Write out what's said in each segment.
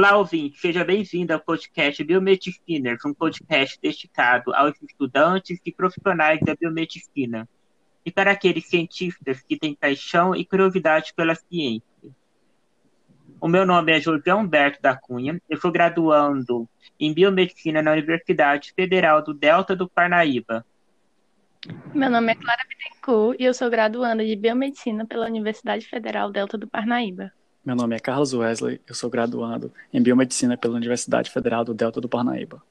Olá, ouvinte, seja bem-vindo ao podcast Biomedicina, um podcast dedicado aos estudantes e profissionais da biomedicina e para aqueles cientistas que têm paixão e curiosidade pela ciência. O meu nome é José Humberto da Cunha, eu sou graduando em Biomedicina na Universidade Federal do Delta do Parnaíba. Meu nome é Clara Bittencourt e eu sou graduanda de Biomedicina pela Universidade Federal Delta do Parnaíba. Meu nome é Carlos Wesley, eu sou graduando em Biomedicina pela Universidade Federal do Delta do Parnaíba.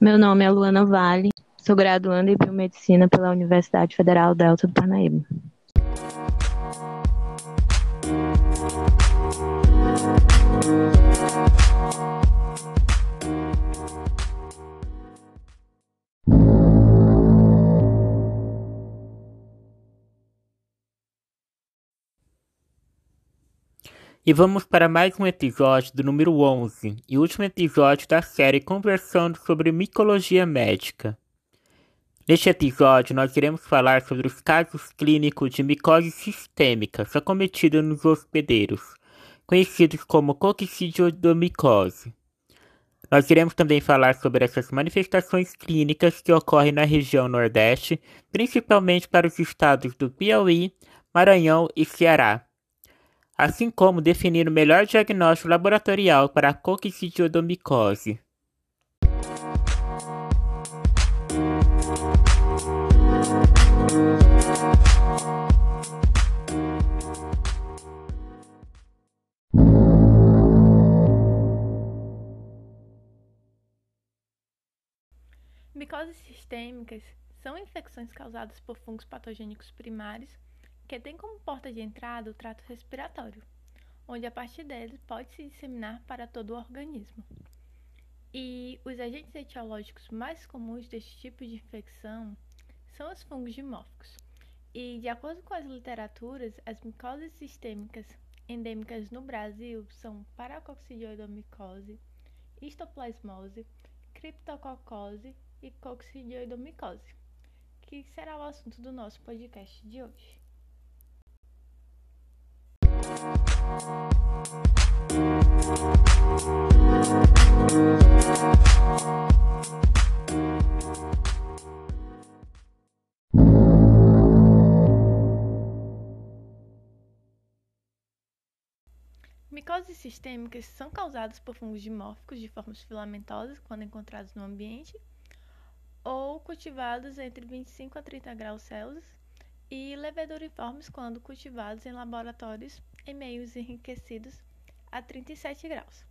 Meu nome é Luana Vale, sou graduanda em Biomedicina pela Universidade Federal Delta do Parnaíba. E vamos para mais um episódio do número 11 e último episódio da série conversando sobre micologia médica. Neste episódio, nós iremos falar sobre os casos clínicos de micose sistêmicas acometidas nos hospedeiros, conhecidos como coccidioidomicose. Nós iremos também falar sobre essas manifestações clínicas que ocorrem na região Nordeste, principalmente para os estados do Piauí, Maranhão e Ceará assim como definir o melhor diagnóstico laboratorial para a. Micoses sistêmicas são infecções causadas por fungos patogênicos primários que tem como porta de entrada o trato respiratório, onde a partir dele pode se disseminar para todo o organismo. E os agentes etiológicos mais comuns deste tipo de infecção são os fungos dimórficos. E, de acordo com as literaturas, as micoses sistêmicas endêmicas no Brasil são paracoccidioidomicose, histoplasmose, criptococose e coccidioidomicose, que será o assunto do nosso podcast de hoje. Micoses sistêmicas são causadas por fungos dimórficos de formas filamentosas quando encontrados no ambiente ou cultivados entre 25 a 30 graus Celsius e leveduriformes quando cultivados em laboratórios em meios enriquecidos a 37 graus.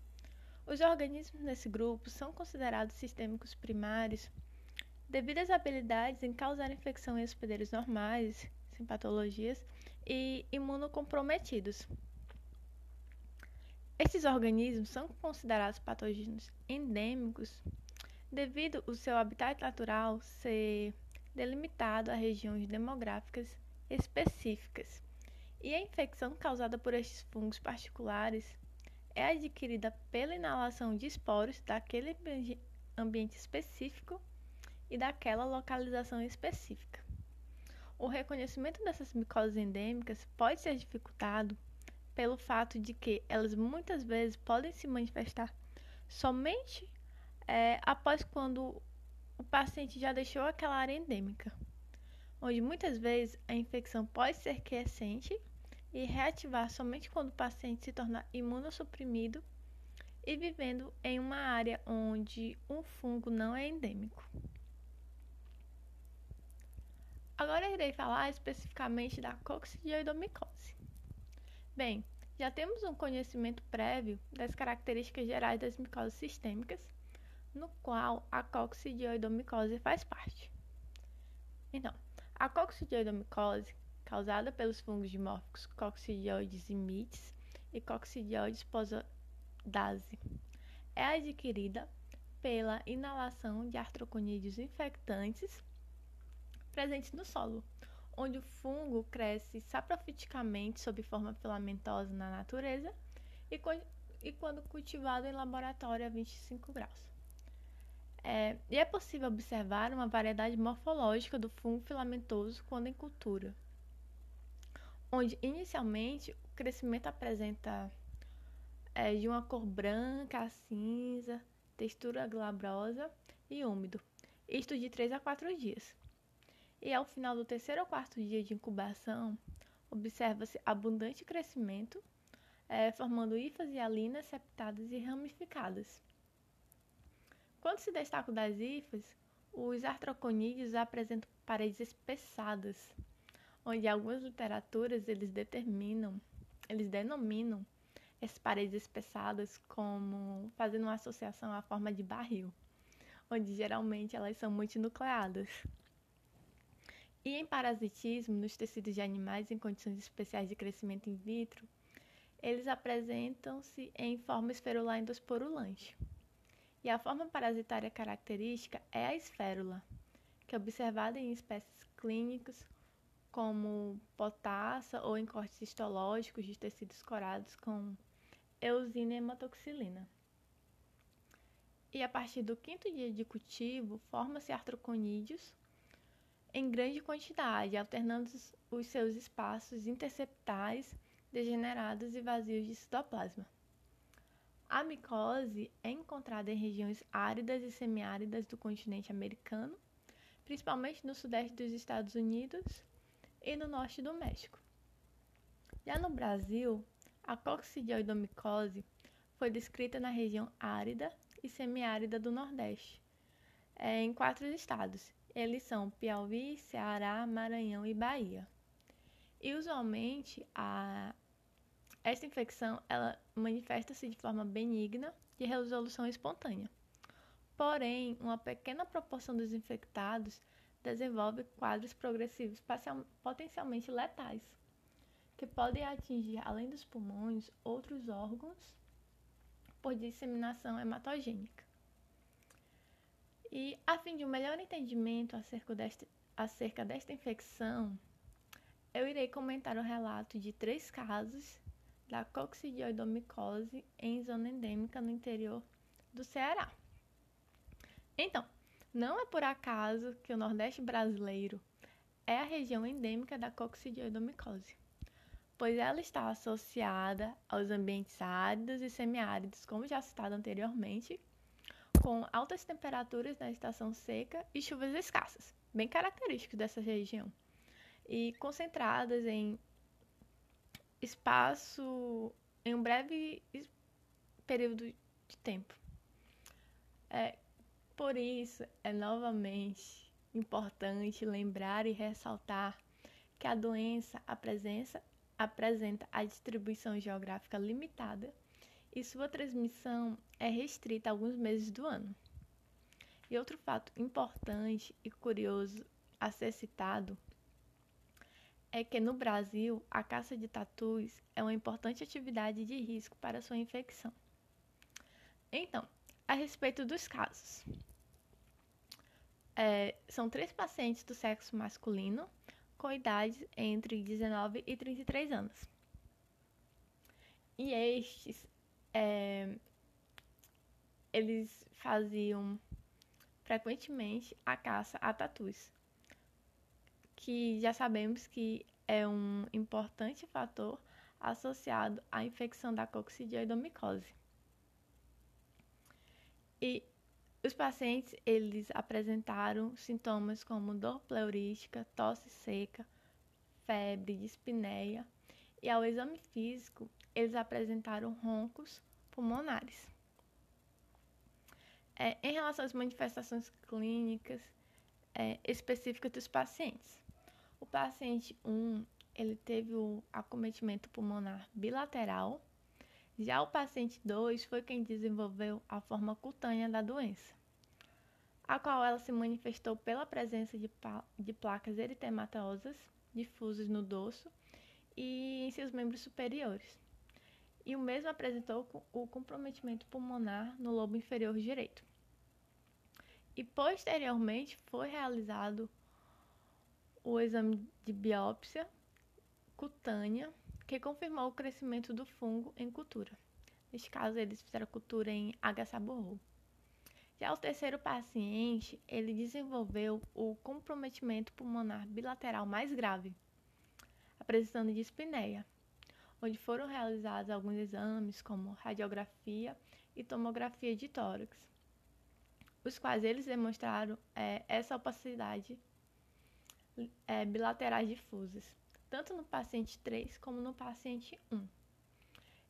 Os organismos nesse grupo são considerados sistêmicos primários devido às habilidades em causar infecção em hospedeiros normais, sem patologias, e imunocomprometidos. Esses organismos são considerados patógenos endêmicos devido ao seu habitat natural ser delimitado a regiões demográficas específicas. E a infecção causada por estes fungos particulares é adquirida pela inalação de esporos daquele ambiente específico e daquela localização específica. O reconhecimento dessas micoses endêmicas pode ser dificultado pelo fato de que elas muitas vezes podem se manifestar somente é, após quando o paciente já deixou aquela área endêmica, onde muitas vezes a infecção pode ser quiescente e reativar somente quando o paciente se tornar imunossuprimido e vivendo em uma área onde um fungo não é endêmico. Agora irei falar especificamente da coccidioidomicose. Bem, já temos um conhecimento prévio das características gerais das micoses sistêmicas no qual a coccidioidomicose faz parte. Então, a coccidioidomicose, causada pelos fungos dimórficos Coccidioides imites e Coccidioides posodase, é adquirida pela inalação de artroconídeos infectantes presentes no solo, onde o fungo cresce saprofiticamente sob forma filamentosa na natureza e, e quando cultivado em laboratório a 25 graus. É, e é possível observar uma variedade morfológica do fungo filamentoso quando em cultura, onde inicialmente o crescimento apresenta é de uma cor branca, cinza, textura glabrosa e úmido, isto de 3 a 4 dias. E ao final do terceiro ou quarto dia de incubação, observa-se abundante crescimento, é, formando hifas e alinas septadas e ramificadas. Quando se destaca das hifas, os artroconídeos apresentam paredes espessadas, onde algumas literaturas eles determinam, eles denominam essas paredes espessadas como fazendo uma associação à forma de barril, onde geralmente elas são multinucleadas. E em parasitismo, nos tecidos de animais em condições especiais de crescimento in vitro, eles apresentam-se em forma esferular endosporulante. E a forma parasitária característica é a esférula, que é observada em espécies clínicas como potassa ou em cortes histológicos de tecidos corados com eusina e hematoxilina. E a partir do quinto dia de cultivo, forma-se artroconídeos em grande quantidade, alternando os seus espaços interceptais degenerados e vazios de citoplasma. A micose é encontrada em regiões áridas e semiáridas do continente americano, principalmente no sudeste dos Estados Unidos e no norte do México. Já no Brasil, a coccidioidomicose foi descrita na região árida e semiárida do Nordeste, é, em quatro estados. Eles são Piauí, Ceará, Maranhão e Bahia. E usualmente a esta infecção ela manifesta-se de forma benigna de resolução espontânea. Porém, uma pequena proporção dos infectados desenvolve quadros progressivos potencialmente letais, que podem atingir, além dos pulmões, outros órgãos por disseminação hematogênica. E, a fim de um melhor entendimento acerca desta, acerca desta infecção, eu irei comentar o relato de três casos da coccidioidomicose em zona endêmica no interior do Ceará. Então, não é por acaso que o Nordeste brasileiro é a região endêmica da coccidioidomicose, pois ela está associada aos ambientes áridos e semiáridos, como já citado anteriormente, com altas temperaturas na estação seca e chuvas escassas, bem característicos dessa região, e concentradas em espaço em um breve período de tempo. É, por isso, é novamente importante lembrar e ressaltar que a doença apresenta, apresenta a distribuição geográfica limitada e sua transmissão é restrita a alguns meses do ano. E outro fato importante e curioso a ser citado é que no Brasil a caça de tatus é uma importante atividade de risco para sua infecção. Então, a respeito dos casos. É, são três pacientes do sexo masculino com idades entre 19 e 33 anos. E estes, é, eles faziam frequentemente a caça a tatus que já sabemos que é um importante fator associado à infecção da coccidioidomicose. E os pacientes, eles apresentaram sintomas como dor pleurística, tosse seca, febre, dispneia, e ao exame físico, eles apresentaram roncos pulmonares. É, em relação às manifestações clínicas é, específicas dos pacientes, o paciente 1, ele teve o acometimento pulmonar bilateral. Já o paciente 2 foi quem desenvolveu a forma cutânea da doença, a qual ela se manifestou pela presença de, de placas eritematosas difusas no dorso e em seus membros superiores. E o mesmo apresentou o comprometimento pulmonar no lobo inferior direito. E posteriormente foi realizado o exame de biópsia cutânea, que confirmou o crescimento do fungo em cultura. Neste caso, eles fizeram cultura em H. saborro. Já o terceiro paciente, ele desenvolveu o comprometimento pulmonar bilateral mais grave, apresentando dispneia. onde foram realizados alguns exames, como radiografia e tomografia de tórax, os quais eles demonstraram é, essa opacidade é, bilaterais difusas, tanto no paciente 3 como no paciente 1.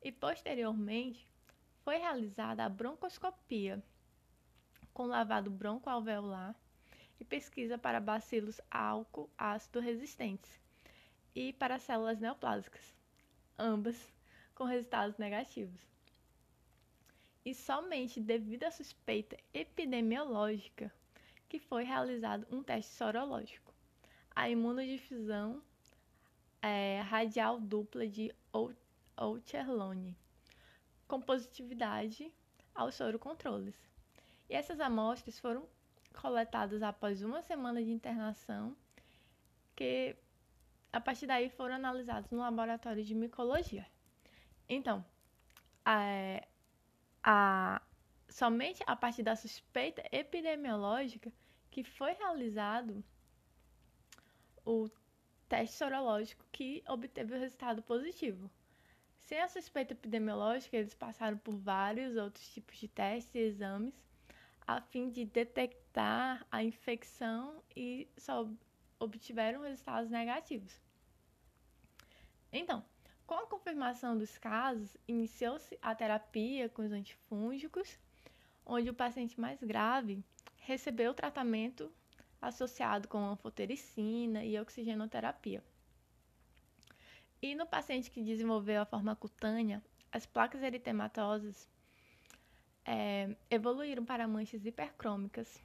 E posteriormente foi realizada a broncoscopia com lavado broncoalveolar e pesquisa para bacilos álcool ácido resistentes e para células neoplásicas, ambas com resultados negativos. E somente devido à suspeita epidemiológica que foi realizado um teste sorológico, a imunodifusão é, radial dupla de Oucherlone, com positividade aos sorocontroles. E essas amostras foram coletadas após uma semana de internação, que a partir daí foram analisados no laboratório de micologia. Então, a, a, somente a partir da suspeita epidemiológica que foi realizado o teste sorológico que obteve o resultado positivo. Sem a suspeita epidemiológica, eles passaram por vários outros tipos de testes e exames a fim de detectar a infecção e só obtiveram resultados negativos. Então, com a confirmação dos casos, iniciou-se a terapia com os antifúngicos, onde o paciente mais grave recebeu tratamento associado com anfotericina e oxigenoterapia. E no paciente que desenvolveu a forma cutânea, as placas eritematosas é, evoluíram para manchas hipercrômicas.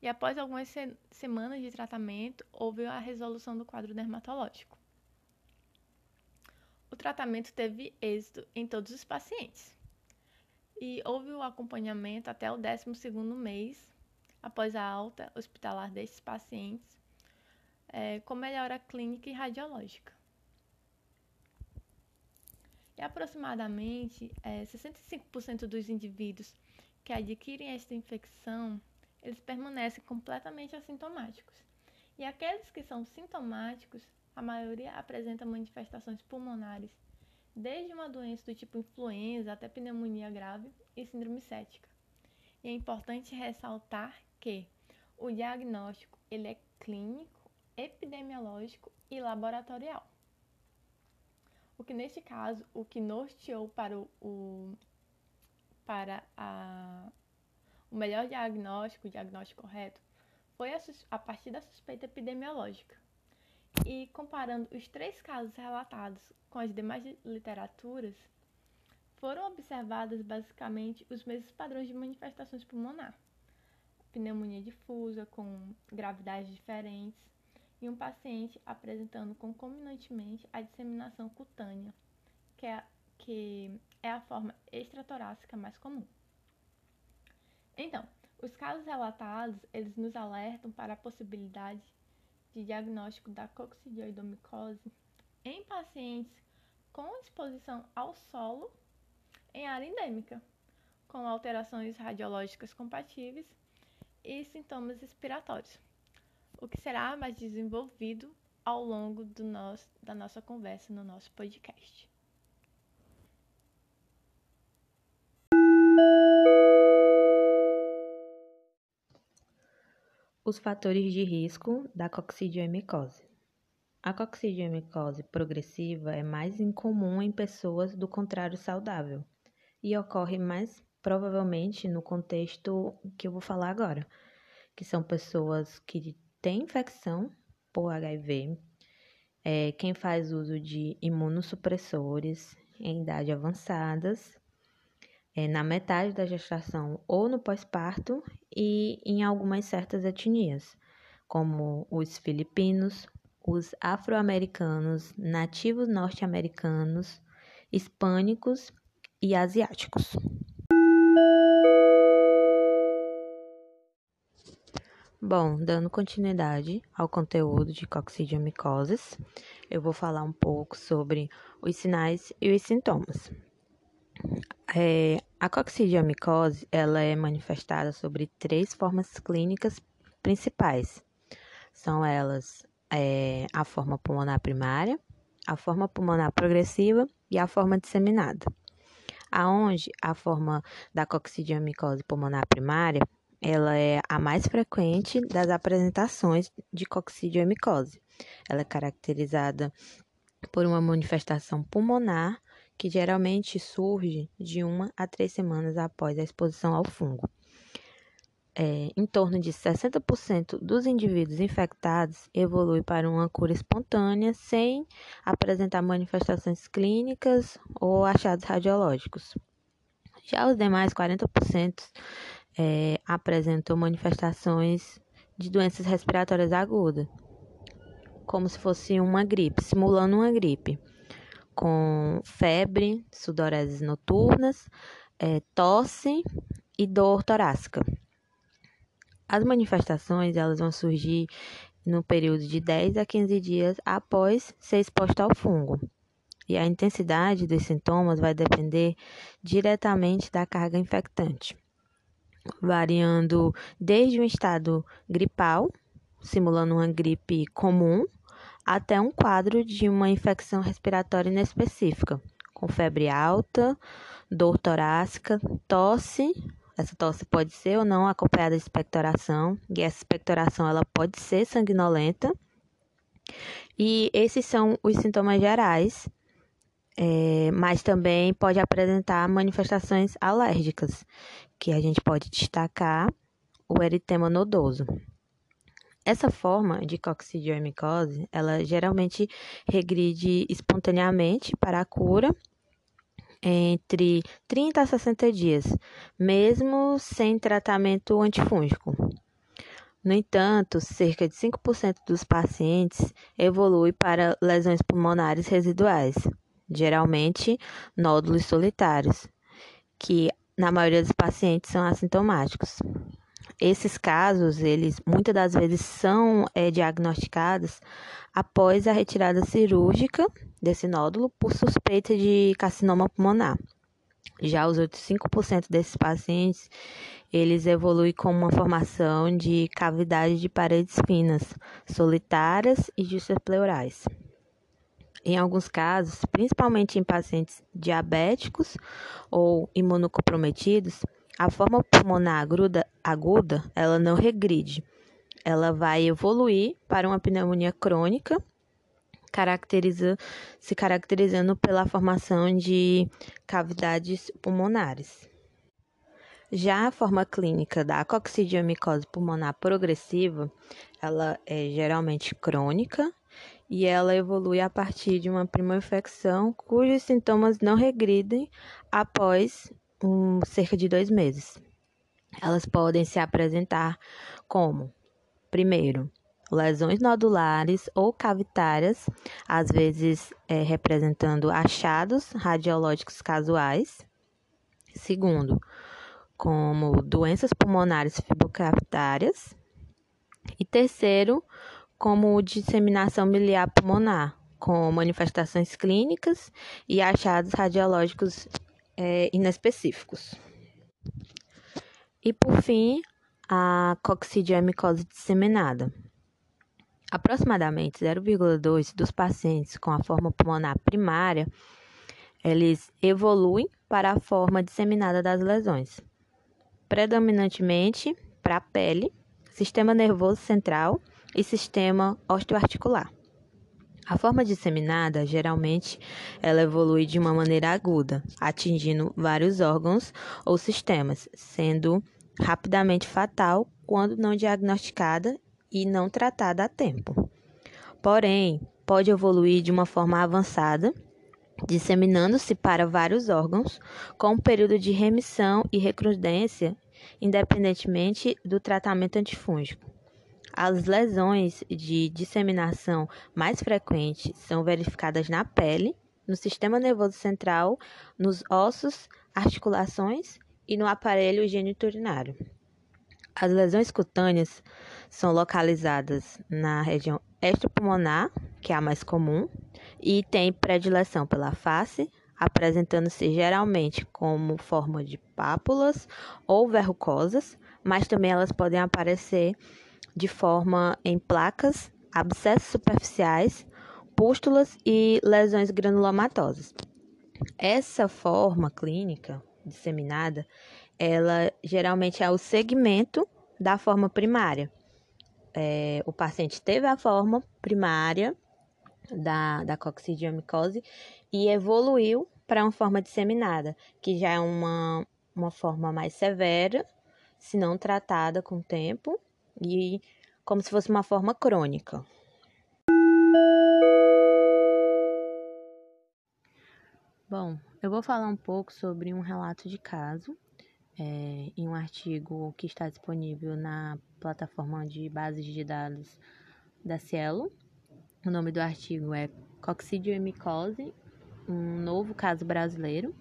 E após algumas se semanas de tratamento, houve a resolução do quadro dermatológico. O tratamento teve êxito em todos os pacientes. E houve o acompanhamento até o 12º mês após a alta hospitalar destes pacientes, é, com melhora clínica e radiológica. E aproximadamente é, 65% dos indivíduos que adquirem esta infecção, eles permanecem completamente assintomáticos. E aqueles que são sintomáticos, a maioria apresenta manifestações pulmonares, desde uma doença do tipo influenza até pneumonia grave e síndrome cética. E é importante ressaltar que o diagnóstico ele é clínico, epidemiológico e laboratorial. O que neste caso, o que norteou para o, para a, o melhor diagnóstico, o diagnóstico correto, foi a, a partir da suspeita epidemiológica. E comparando os três casos relatados com as demais literaturas, foram observados basicamente os mesmos padrões de manifestações pulmonar pneumonia difusa com gravidades diferentes e um paciente apresentando concomitantemente a disseminação cutânea, que é, que é a forma extratorácica mais comum. Então, os casos relatados, eles nos alertam para a possibilidade de diagnóstico da coccidioidomicose em pacientes com exposição ao solo em área endêmica, com alterações radiológicas compatíveis e sintomas respiratórios, o que será mais desenvolvido ao longo nosso, da nossa conversa no nosso podcast. Os fatores de risco da coccidioemicose. A coccidioemicose progressiva é mais incomum em pessoas do contrário saudável e ocorre mais provavelmente no contexto que eu vou falar agora, que são pessoas que têm infecção por HIV, é, quem faz uso de imunossupressores em idade avançadas, é, na metade da gestação ou no pós-parto e em algumas certas etnias, como os filipinos, os afro-americanos, nativos norte-americanos, hispânicos e asiáticos. Bom, dando continuidade ao conteúdo de coccidiomicoses, eu vou falar um pouco sobre os sinais e os sintomas. É, a coccidiomicose ela é manifestada sobre três formas clínicas principais. São elas é, a forma pulmonar primária, a forma pulmonar progressiva e a forma disseminada. Aonde a forma da coccidiomicose pulmonar primária, ela é a mais frequente das apresentações de coccidiomicose. Ela é caracterizada por uma manifestação pulmonar que geralmente surge de uma a três semanas após a exposição ao fungo. É, em torno de 60% dos indivíduos infectados evolui para uma cura espontânea sem apresentar manifestações clínicas ou achados radiológicos. Já os demais 40% é, apresentam manifestações de doenças respiratórias agudas, como se fosse uma gripe, simulando uma gripe, com febre, sudoreses noturnas, é, tosse e dor torácica. As manifestações elas vão surgir no período de 10 a 15 dias após ser exposto ao fungo. E a intensidade dos sintomas vai depender diretamente da carga infectante, variando desde um estado gripal, simulando uma gripe comum, até um quadro de uma infecção respiratória inespecífica, com febre alta, dor torácica, tosse. Essa tosse pode ser ou não acompanhada de expectoração, e essa expectoração ela pode ser sanguinolenta. E esses são os sintomas gerais, é, mas também pode apresentar manifestações alérgicas, que a gente pode destacar o eritema nodoso. Essa forma de coccidioimicose, ela geralmente regride espontaneamente para a cura entre 30 a 60 dias, mesmo sem tratamento antifúngico. No entanto, cerca de 5% dos pacientes evolui para lesões pulmonares residuais, geralmente nódulos solitários, que na maioria dos pacientes são assintomáticos. Esses casos, eles muitas das vezes são é, diagnosticados após a retirada cirúrgica desse nódulo por suspeita de carcinoma pulmonar. Já os outros 5% desses pacientes, eles evoluem com uma formação de cavidade de paredes finas, solitárias e pleurais. Em alguns casos, principalmente em pacientes diabéticos ou imunocomprometidos, a forma pulmonar aguda, aguda, ela não regride. Ela vai evoluir para uma pneumonia crônica, caracteriza, se caracterizando pela formação de cavidades pulmonares. Já a forma clínica da coccidiomicose pulmonar progressiva, ela é geralmente crônica e ela evolui a partir de uma primeira infecção cujos sintomas não regridem após um, cerca de dois meses. Elas podem se apresentar como, primeiro, lesões nodulares ou cavitárias, às vezes é, representando achados radiológicos casuais. Segundo, como doenças pulmonares fibrocavitárias. E terceiro, como disseminação miliar pulmonar, com manifestações clínicas e achados radiológicos é, inespecíficos. E por fim, a coccidiomicose disseminada. Aproximadamente 0,2 dos pacientes com a forma pulmonar primária, eles evoluem para a forma disseminada das lesões, predominantemente para a pele, sistema nervoso central e sistema osteoarticular. A forma disseminada, geralmente, ela evolui de uma maneira aguda, atingindo vários órgãos ou sistemas, sendo rapidamente fatal quando não diagnosticada e não tratada a tempo. Porém, pode evoluir de uma forma avançada, disseminando-se para vários órgãos, com um período de remissão e recrudescência, independentemente do tratamento antifúngico. As lesões de disseminação mais frequentes são verificadas na pele, no sistema nervoso central, nos ossos, articulações e no aparelho geniturinário. As lesões cutâneas são localizadas na região extrapulmonar, que é a mais comum, e tem predileção pela face, apresentando-se geralmente como forma de pápulas ou verrucosas, mas também elas podem aparecer de forma em placas, abscessos superficiais, pústulas e lesões granulomatosas. Essa forma clínica disseminada, ela geralmente é o segmento da forma primária. É, o paciente teve a forma primária da, da coccidiomicose e evoluiu para uma forma disseminada, que já é uma, uma forma mais severa, se não tratada com o tempo, e como se fosse uma forma crônica. Bom, eu vou falar um pouco sobre um relato de caso é, em um artigo que está disponível na plataforma de bases de dados da Cielo. O nome do artigo é Coccidioemicose, um novo caso brasileiro.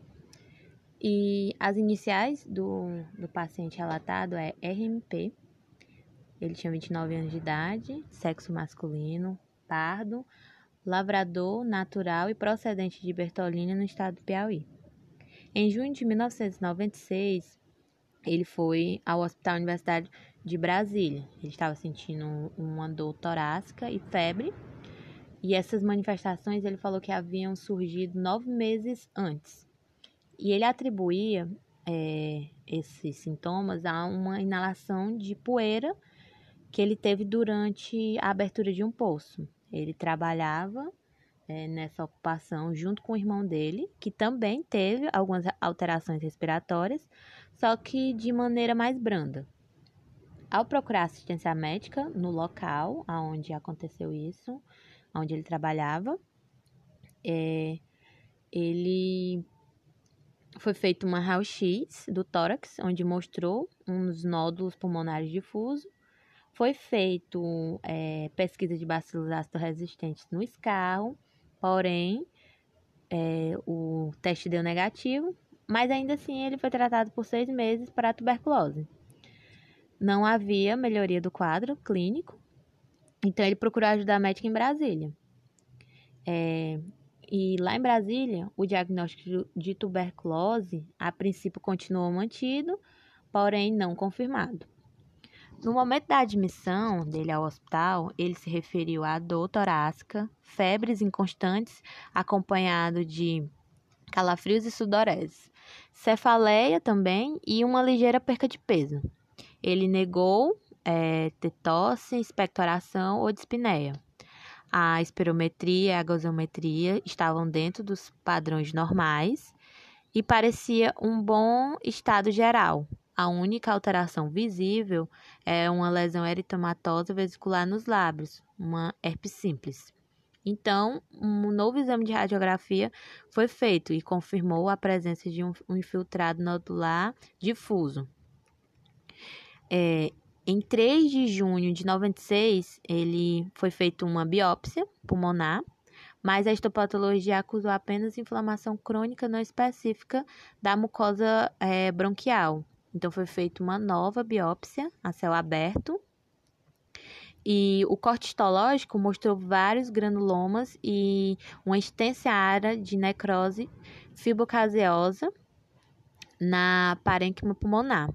E as iniciais do, do paciente relatado é RMP. Ele tinha 29 anos de idade, sexo masculino, pardo, lavrador, natural e procedente de Bertolina, no estado do Piauí. Em junho de 1996, ele foi ao Hospital Universitário de Brasília. Ele estava sentindo uma dor torácica e febre. E essas manifestações ele falou que haviam surgido nove meses antes. E ele atribuía é, esses sintomas a uma inalação de poeira que ele teve durante a abertura de um poço. Ele trabalhava é, nessa ocupação junto com o irmão dele, que também teve algumas alterações respiratórias, só que de maneira mais branda. Ao procurar assistência médica no local onde aconteceu isso, onde ele trabalhava, é, ele foi feito uma raio-x do tórax, onde mostrou uns nódulos pulmonares difusos foi feito é, pesquisa de bacilos ácido resistentes no escarro, porém é, o teste deu negativo, mas ainda assim ele foi tratado por seis meses para a tuberculose. Não havia melhoria do quadro clínico, então ele procurou ajuda médica em Brasília. É, e lá em Brasília, o diagnóstico de tuberculose, a princípio, continuou mantido, porém não confirmado. No momento da admissão dele ao hospital, ele se referiu à dor torácica, febres inconstantes, acompanhado de calafrios e sudorese, cefaleia também e uma ligeira perca de peso. Ele negou é, ter tosse, expectoração ou dispneia. A espirometria e a gasometria estavam dentro dos padrões normais e parecia um bom estado geral, a única alteração visível é uma lesão eritematosa vesicular nos lábios, uma herpes simples. Então, um novo exame de radiografia foi feito e confirmou a presença de um, infiltrado nodular difuso. É, em 3 de junho de 96, ele foi feita uma biópsia pulmonar, mas a histopatologia acusou apenas inflamação crônica não específica da mucosa é, bronquial, então, foi feita uma nova biópsia a céu aberto. E o corte histológico mostrou vários granulomas e uma extensa área de necrose fibrocaseosa na parênquima pulmonar.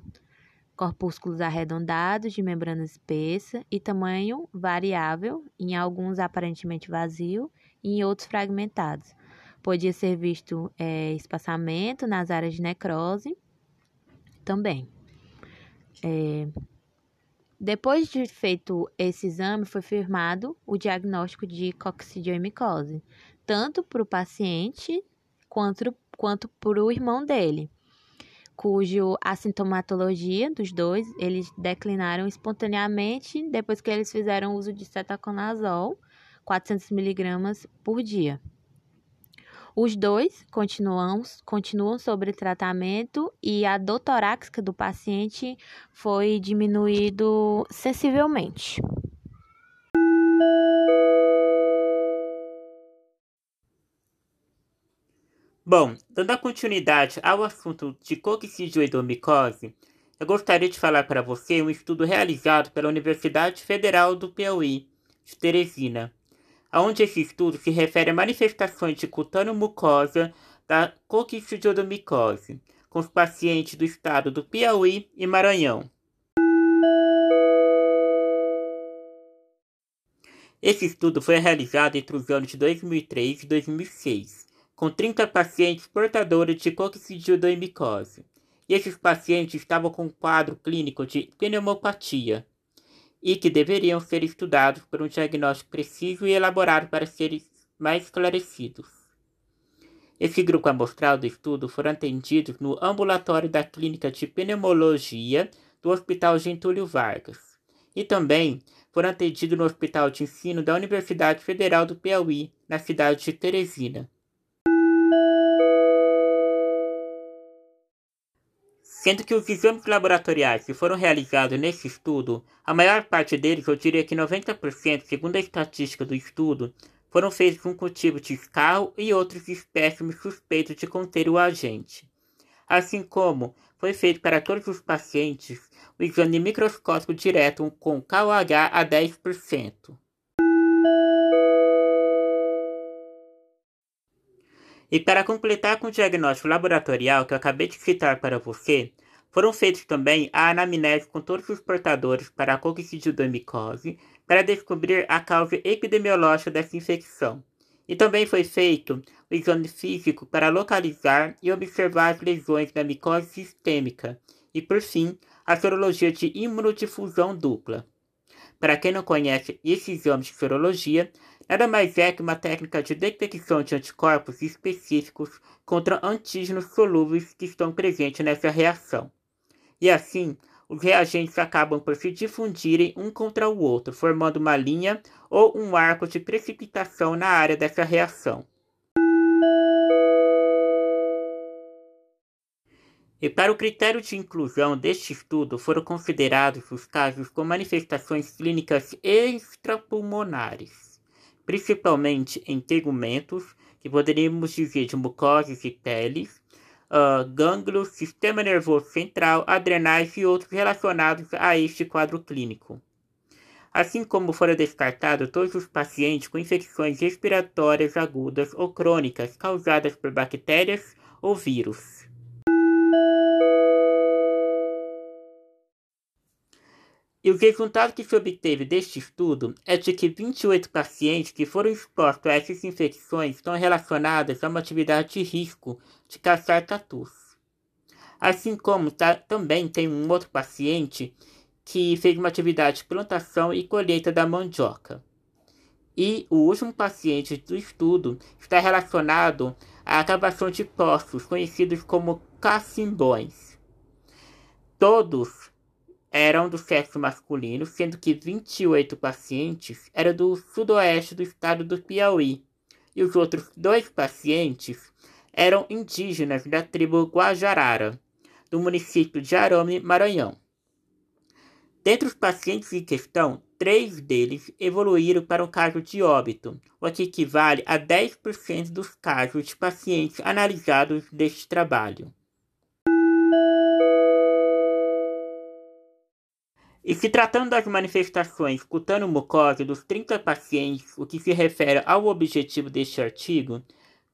Corpúsculos arredondados de membrana espessa e tamanho variável, em alguns aparentemente vazio e em outros fragmentados. Podia ser visto é, espaçamento nas áreas de necrose também. É, depois de feito esse exame, foi firmado o diagnóstico de coccidioemicose, tanto para o paciente quanto, quanto para o irmão dele, cujo a sintomatologia dos dois, eles declinaram espontaneamente depois que eles fizeram uso de cetaconazol, 400 miligramas por dia. Os dois continuam, continuam sobre tratamento e a dor torácica do paciente foi diminuído sensivelmente. Bom, dando continuidade ao assunto de coccidioidomicose, eu gostaria de falar para você um estudo realizado pela Universidade Federal do Piauí, de Teresina, onde esse estudo se refere a manifestações de cutâneo mucosa da coccidiodomicose com os pacientes do estado do Piauí e Maranhão. Esse estudo foi realizado entre os anos de 2003 e 2006, com 30 pacientes portadores de coccidioidomicose. E esses pacientes estavam com um quadro clínico de pneumopatia e que deveriam ser estudados por um diagnóstico preciso e elaborado para serem mais esclarecidos. Esse grupo amostral do estudo foram atendidos no ambulatório da Clínica de Pneumologia do Hospital Getúlio Vargas e também foram atendidos no Hospital de Ensino da Universidade Federal do Piauí, na cidade de Teresina. Sendo que os exames laboratoriais que foram realizados nesse estudo, a maior parte deles, eu diria que 90%, segundo a estatística do estudo, foram feitos com cultivo de escarro e outros espécimes suspeitos de conter o agente. Assim como foi feito para todos os pacientes o exame microscópico direto com KOH a 10%. E para completar com o diagnóstico laboratorial que eu acabei de citar para você, foram feitos também a anamnese com todos os portadores para a coccidioidomicose para descobrir a causa epidemiológica dessa infecção. E também foi feito o exame físico para localizar e observar as lesões da micose sistêmica. E, por fim, a sorologia de imunodifusão dupla. Para quem não conhece esse exame de sorologia, nada mais é que uma técnica de detecção de anticorpos específicos contra antígenos solúveis que estão presentes nessa reação. E assim, os reagentes acabam por se difundirem um contra o outro, formando uma linha ou um arco de precipitação na área dessa reação. E para o critério de inclusão deste estudo foram considerados os casos com manifestações clínicas extrapulmonares, principalmente em tegumentos, que poderíamos dizer de mucoses e peles, uh, gânglios, sistema nervoso central, adrenais e outros relacionados a este quadro clínico. Assim como foram descartados todos os pacientes com infecções respiratórias agudas ou crônicas causadas por bactérias ou vírus. E o resultado que se obteve deste estudo é de que 28 pacientes que foram expostos a essas infecções estão relacionadas a uma atividade de risco de caçar tatus. Assim como tá, também tem um outro paciente que fez uma atividade de plantação e colheita da mandioca. E o último paciente do estudo está relacionado à cavação de poços, conhecidos como cacimbões. Todos eram do sexo masculino, sendo que 28 pacientes eram do sudoeste do estado do Piauí, e os outros dois pacientes eram indígenas da tribo Guajarara, do município de Arame, Maranhão. Dentre os pacientes em questão, três deles evoluíram para um caso de óbito, o que equivale a 10% dos casos de pacientes analisados deste trabalho. E se tratando das manifestações cutano-mucosa dos 30 pacientes, o que se refere ao objetivo deste artigo,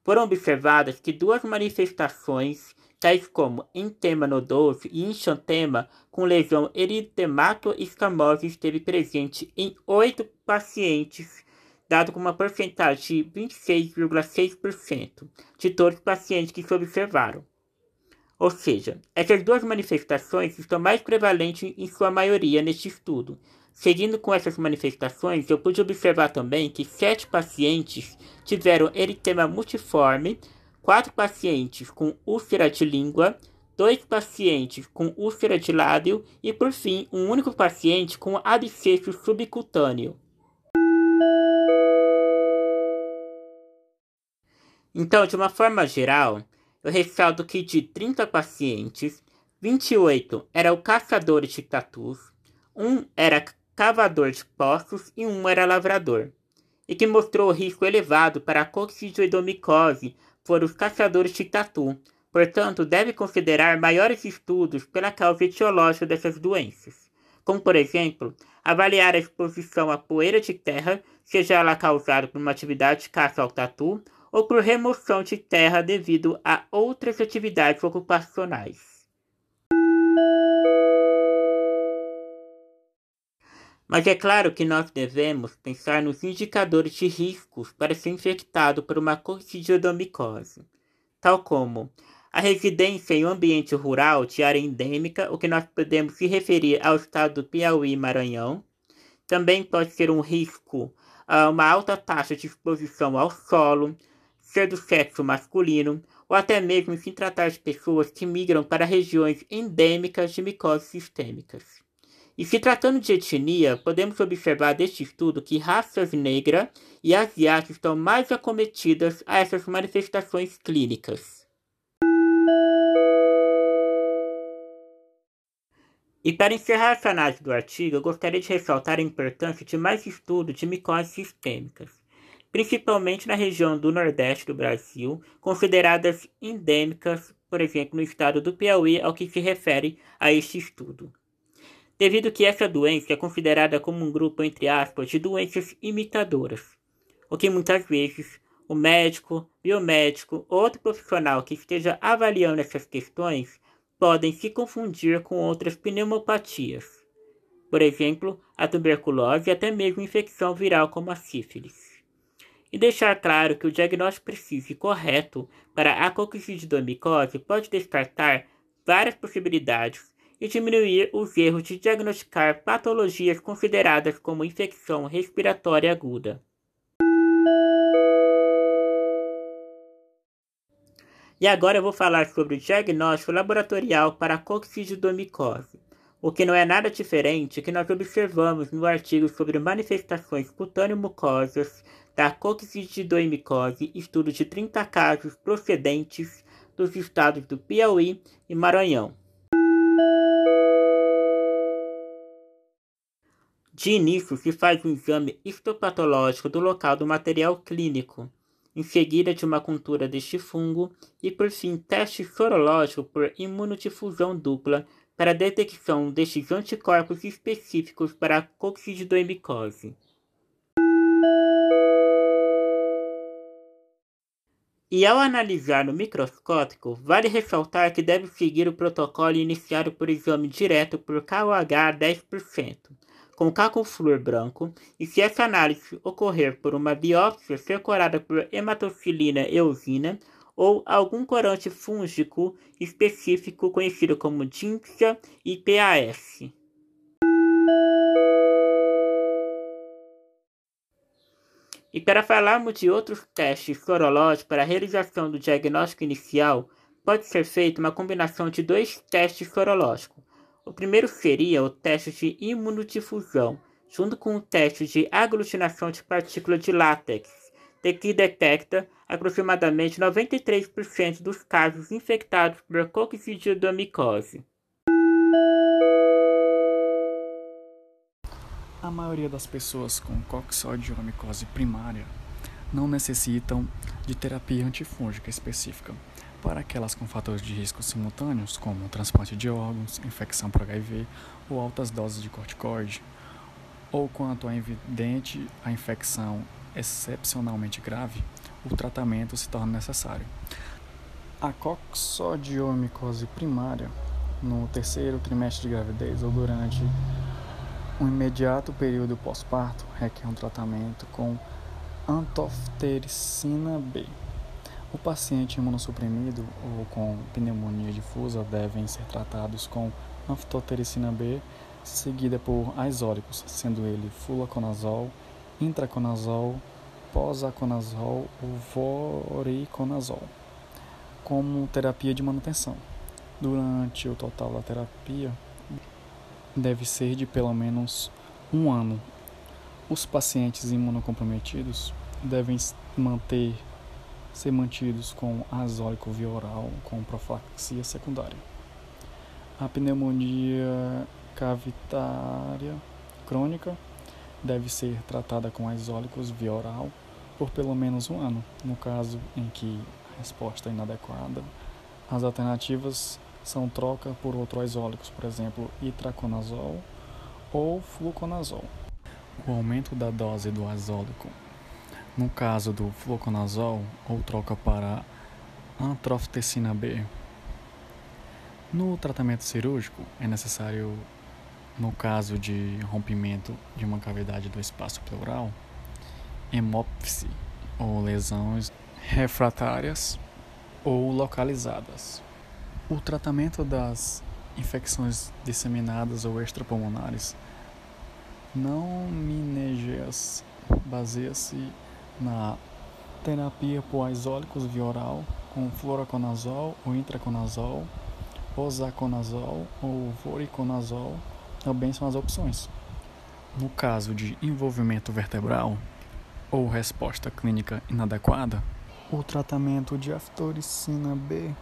foram observadas que duas manifestações, tais como entema nodoso e enxantema com lesão eritematoescamosa, esteve presente em oito pacientes, dado com uma porcentagem de 26,6% de todos os pacientes que se observaram. Ou seja, essas duas manifestações estão mais prevalentes em sua maioria neste estudo. Seguindo com essas manifestações, eu pude observar também que sete pacientes tiveram eritema multiforme, quatro pacientes com úlcera de língua, dois pacientes com úlcera de lábio e, por fim, um único paciente com abscesso subcutâneo. Então, de uma forma geral, eu ressalto que de 30 pacientes, 28 eram caçadores de tatus, um era cavador de poços e um era lavrador, e que mostrou risco elevado para a coccidioidomicose foram os caçadores de tatu, portanto deve considerar maiores estudos pela causa etiológica dessas doenças, como por exemplo, avaliar a exposição à poeira de terra, seja ela causada por uma atividade de caça ao tatu ou por remoção de terra devido a outras atividades ocupacionais. Mas é claro que nós devemos pensar nos indicadores de riscos para ser infectado por uma coccidiodomicose, tal como a residência em um ambiente rural de área endêmica, o que nós podemos se referir ao estado do Piauí e Maranhão. Também pode ser um risco a uma alta taxa de exposição ao solo, ser do sexo masculino, ou até mesmo se tratar de pessoas que migram para regiões endêmicas de micoses sistêmicas. E se tratando de etnia, podemos observar deste estudo que raças negra e asiáticas estão mais acometidas a essas manifestações clínicas. E para encerrar essa análise do artigo, eu gostaria de ressaltar a importância de mais estudos de micoses sistêmicas, principalmente na região do Nordeste do Brasil, consideradas endêmicas, por exemplo, no estado do Piauí, ao que se refere a este estudo devido que essa doença é considerada como um grupo, entre aspas, de doenças imitadoras, o que muitas vezes o médico, biomédico ou outro profissional que esteja avaliando essas questões podem se confundir com outras pneumopatias, por exemplo, a tuberculose e até mesmo infecção viral como a sífilis. E deixar claro que o diagnóstico preciso e correto para a coccidiodomicose pode descartar várias possibilidades e diminuir os erros de diagnosticar patologias consideradas como infecção respiratória aguda. E agora eu vou falar sobre o diagnóstico laboratorial para a coccidiodomicose, o que não é nada diferente que nós observamos no artigo sobre manifestações cutâneo-mucosas da coccidiodomicose, estudo de 30 casos procedentes dos estados do Piauí e Maranhão. De início, se faz um exame histopatológico do local do material clínico, em seguida de uma cultura deste fungo e, por fim, teste sorológico por imunodifusão dupla para detecção destes anticorpos específicos para a coccidioemicose. E ao analisar no microscópico, vale ressaltar que deve seguir o protocolo iniciado por exame direto por KOH 10%, com caco flúor branco e se essa análise ocorrer por uma biópsia ser corada por hematocilina eosina ou algum corante fúngico específico conhecido como Dynxia e PAS. E para falarmos de outros testes sorológicos para a realização do diagnóstico inicial, pode ser feita uma combinação de dois testes sorológicos, o primeiro seria o teste de imunodifusão, junto com o teste de aglutinação de partículas de látex, que detecta aproximadamente 93% dos casos infectados por coccidiodomicose. A maioria das pessoas com coccidiodomicose primária não necessitam de terapia antifúngica específica, para aquelas com fatores de risco simultâneos, como transplante de órgãos, infecção por HIV ou altas doses de corticoide, ou quanto é evidente a infecção excepcionalmente grave, o tratamento se torna necessário. A coxodiomicose primária, no terceiro trimestre de gravidez ou durante um imediato período pós-parto, requer um tratamento com antoftericina B. O paciente imunossuprimido ou com pneumonia difusa devem ser tratados com anfitotericina B, seguida por azólicos, sendo ele fluconazol, intraconazol, posaconazol ou voriconazol, como terapia de manutenção. Durante o total da terapia, deve ser de pelo menos um ano. Os pacientes imunocomprometidos devem manter ser mantidos com azólico via oral com profilaxia secundária. A pneumonia cavitária crônica deve ser tratada com azólicos via oral por pelo menos um ano. No caso em que a resposta é inadequada, as alternativas são troca por outro azólicos, por exemplo, itraconazol ou fluconazol. O aumento da dose do azólico no caso do fluconazol, ou troca para antrofitecina B. No tratamento cirúrgico, é necessário no caso de rompimento de uma cavidade do espaço pleural, hemópfise ou lesões refratárias ou localizadas. O tratamento das infecções disseminadas ou extrapulmonares não minegeias baseia-se na terapia por isólicos via oral com fluoroconazol ou intraconazol, osaconazol ou voriconazol também são as opções. No caso de envolvimento vertebral ou resposta clínica inadequada, o tratamento de aftoricina B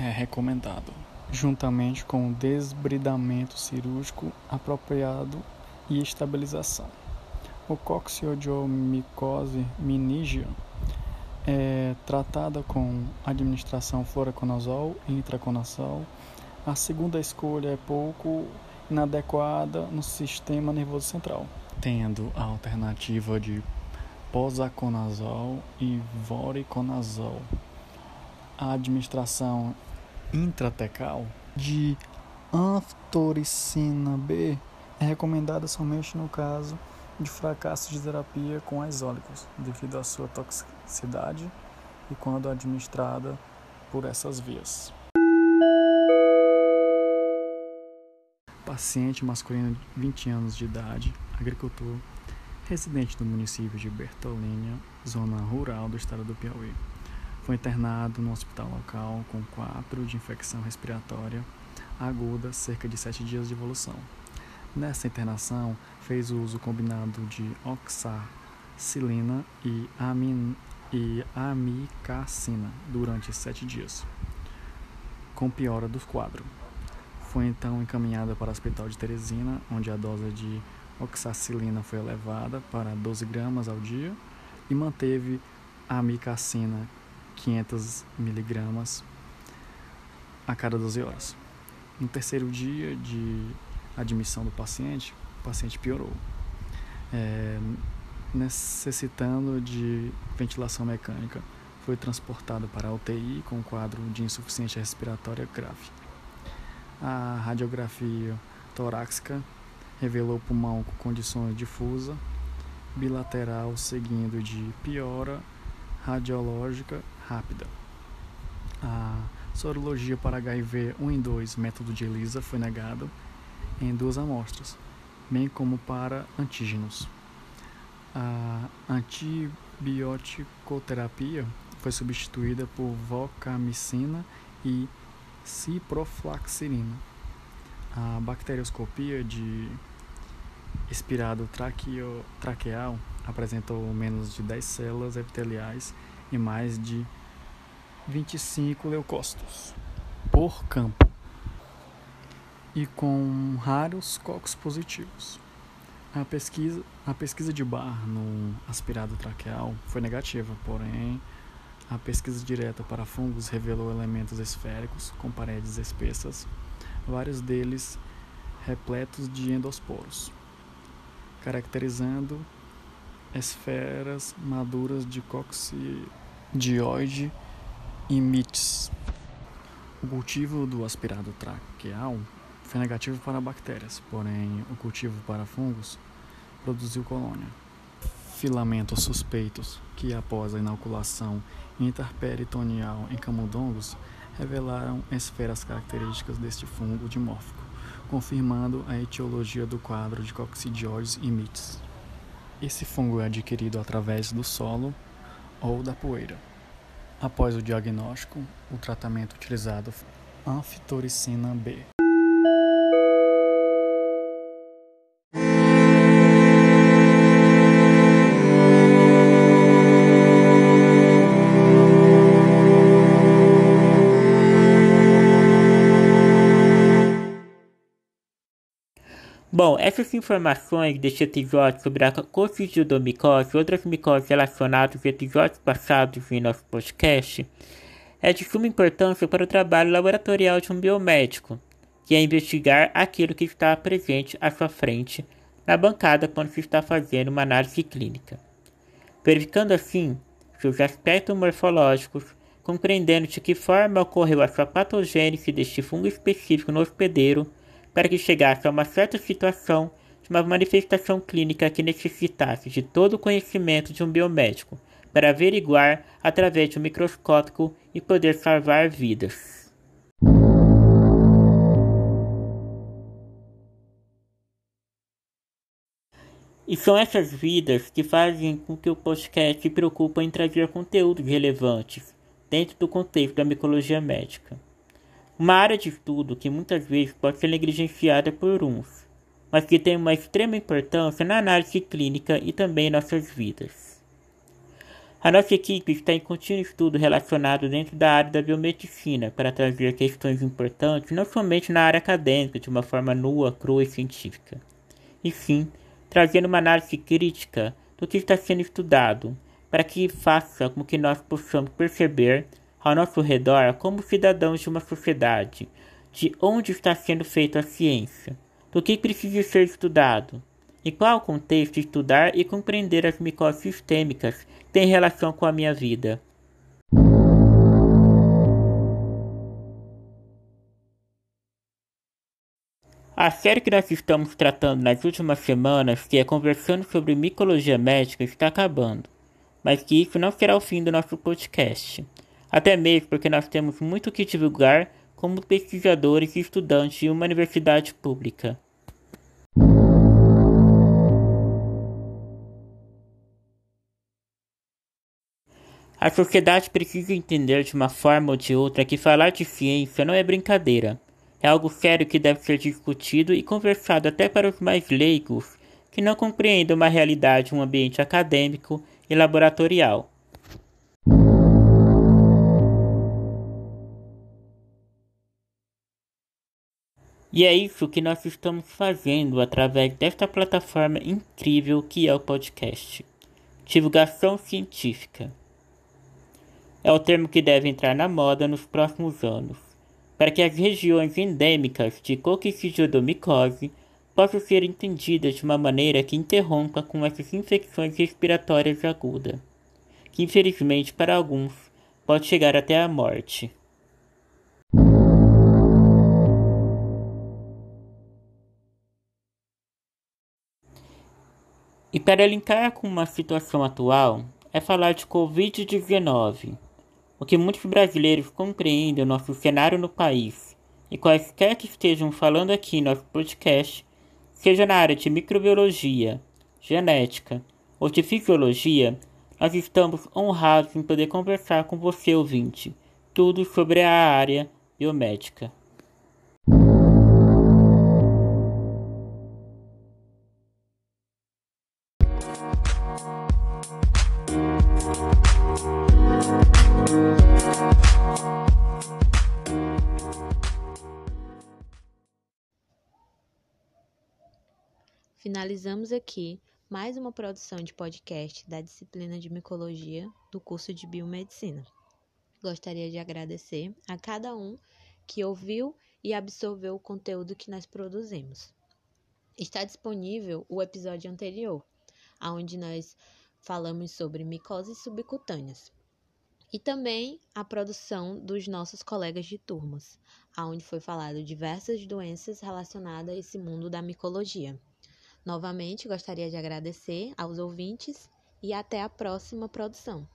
é recomendado, juntamente com desbridamento cirúrgico apropriado e estabilização. O coccidiomicose meningia é tratada com administração fluoroconazol e intraconazol. A segunda escolha é pouco inadequada no sistema nervoso central, tendo a alternativa de posaconazol e voriconazol. A administração intratecal de anftoricina B é recomendada somente no caso de fracasso de terapia com isólicos, devido à sua toxicidade e quando administrada por essas vias. Paciente masculino de 20 anos de idade, agricultor, residente do município de Bertolínia, zona rural do estado do Piauí. Foi internado no hospital local com quadro de infecção respiratória aguda, cerca de 7 dias de evolução. Nessa internação, fez uso combinado de oxacilina e, amin, e amicacina durante sete dias, com piora do quadro. Foi então encaminhada para o Hospital de Teresina, onde a dose de oxacilina foi elevada para 12 gramas ao dia e manteve a amicacina 500 miligramas a cada 12 horas. No terceiro dia de admissão do paciente, o paciente piorou, é, necessitando de ventilação mecânica. Foi transportado para a UTI com quadro de insuficiência respiratória grave. A radiografia torácica revelou pulmão com condições difusa, bilateral seguindo de piora radiológica rápida. A sorologia para HIV 1 em 2, método de ELISA, foi negado em duas amostras, bem como para antígenos. A antibioticoterapia foi substituída por vocamicina e ciproflaxirina. A bacterioscopia de expirado traqueo, traqueal apresentou menos de 10 células epiteliais e mais de 25 leucócitos por campo e com raros cocos positivos. A pesquisa, a pesquisa de Barr no aspirado traqueal foi negativa, porém a pesquisa direta para fungos revelou elementos esféricos com paredes espessas, vários deles repletos de endosporos, caracterizando esferas maduras de coccidioide e mites. O cultivo do aspirado traqueal foi negativo para bactérias, porém o cultivo para fungos produziu colônia. Filamentos suspeitos que, após a inoculação interperitoneal em camundongos, revelaram esferas características deste fungo dimórfico, confirmando a etiologia do quadro de coccidioides e mites. Esse fungo é adquirido através do solo ou da poeira. Após o diagnóstico, o tratamento utilizado anfitoricina B. Bom, essas informações deste episódio sobre a coccidiodomicose e outras micoses relacionadas a episódios passados em nosso podcast é de suma importância para o trabalho laboratorial de um biomédico, que é investigar aquilo que está presente à sua frente na bancada quando se está fazendo uma análise clínica, verificando assim seus aspectos morfológicos, compreendendo de que forma ocorreu a sua patogênese deste fungo específico no hospedeiro para que chegasse a uma certa situação de uma manifestação clínica que necessitasse de todo o conhecimento de um biomédico para averiguar através de um microscópio e poder salvar vidas. E são essas vidas que fazem com que o podcast se preocupe em trazer conteúdos relevantes dentro do contexto da micologia médica. Uma área de estudo que muitas vezes pode ser negligenciada por uns, mas que tem uma extrema importância na análise clínica e também em nossas vidas. A nossa equipe está em contínuo estudo relacionado dentro da área da biomedicina para trazer questões importantes não somente na área acadêmica de uma forma nua, crua e científica, e sim trazendo uma análise crítica do que está sendo estudado, para que faça com que nós possamos perceber ao nosso redor como cidadãos de uma sociedade, de onde está sendo feita a ciência, do que precisa ser estudado, e qual o contexto estudar e compreender as micoses sistêmicas tem relação com a minha vida. A série que nós estamos tratando nas últimas semanas, que é conversando sobre micologia médica, está acabando. Mas que isso não será o fim do nosso podcast. Até mesmo porque nós temos muito que divulgar como pesquisadores e estudantes de uma universidade pública. A sociedade precisa entender de uma forma ou de outra que falar de ciência não é brincadeira é algo sério que deve ser discutido e conversado até para os mais leigos que não compreendem uma realidade, um ambiente acadêmico e laboratorial. E é isso que nós estamos fazendo através desta plataforma incrível que é o podcast. Divulgação científica. É o termo que deve entrar na moda nos próximos anos para que as regiões endêmicas de coccidiodomicose possam ser entendidas de uma maneira que interrompa com essas infecções respiratórias agudas, que infelizmente para alguns pode chegar até a morte. E para linkar com uma situação atual, é falar de Covid-19 o que muitos brasileiros compreendem o nosso cenário no país e quaisquer que estejam falando aqui em nosso podcast, seja na área de microbiologia, genética ou de fisiologia, nós estamos honrados em poder conversar com você, ouvinte, tudo sobre a área biomédica. Finalizamos aqui mais uma produção de podcast da disciplina de Micologia do curso de Biomedicina. Gostaria de agradecer a cada um que ouviu e absorveu o conteúdo que nós produzimos. Está disponível o episódio anterior, onde nós falamos sobre micoses subcutâneas. E também a produção dos nossos colegas de turmas, onde foi falado diversas doenças relacionadas a esse mundo da micologia. Novamente, gostaria de agradecer aos ouvintes e até a próxima produção.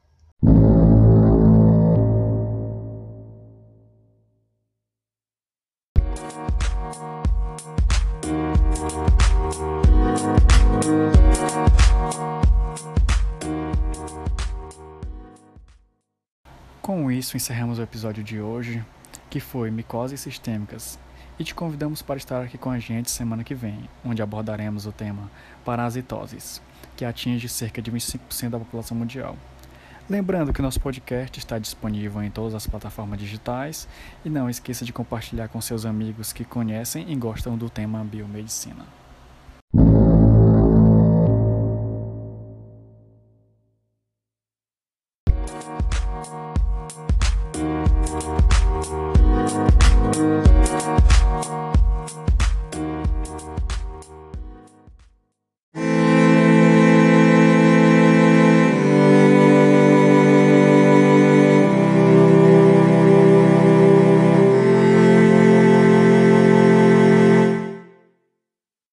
Com isso, encerramos o episódio de hoje, que foi Micoses Sistêmicas, e te convidamos para estar aqui com a gente semana que vem, onde abordaremos o tema parasitoses, que atinge cerca de 25% da população mundial. Lembrando que nosso podcast está disponível em todas as plataformas digitais e não esqueça de compartilhar com seus amigos que conhecem e gostam do tema biomedicina.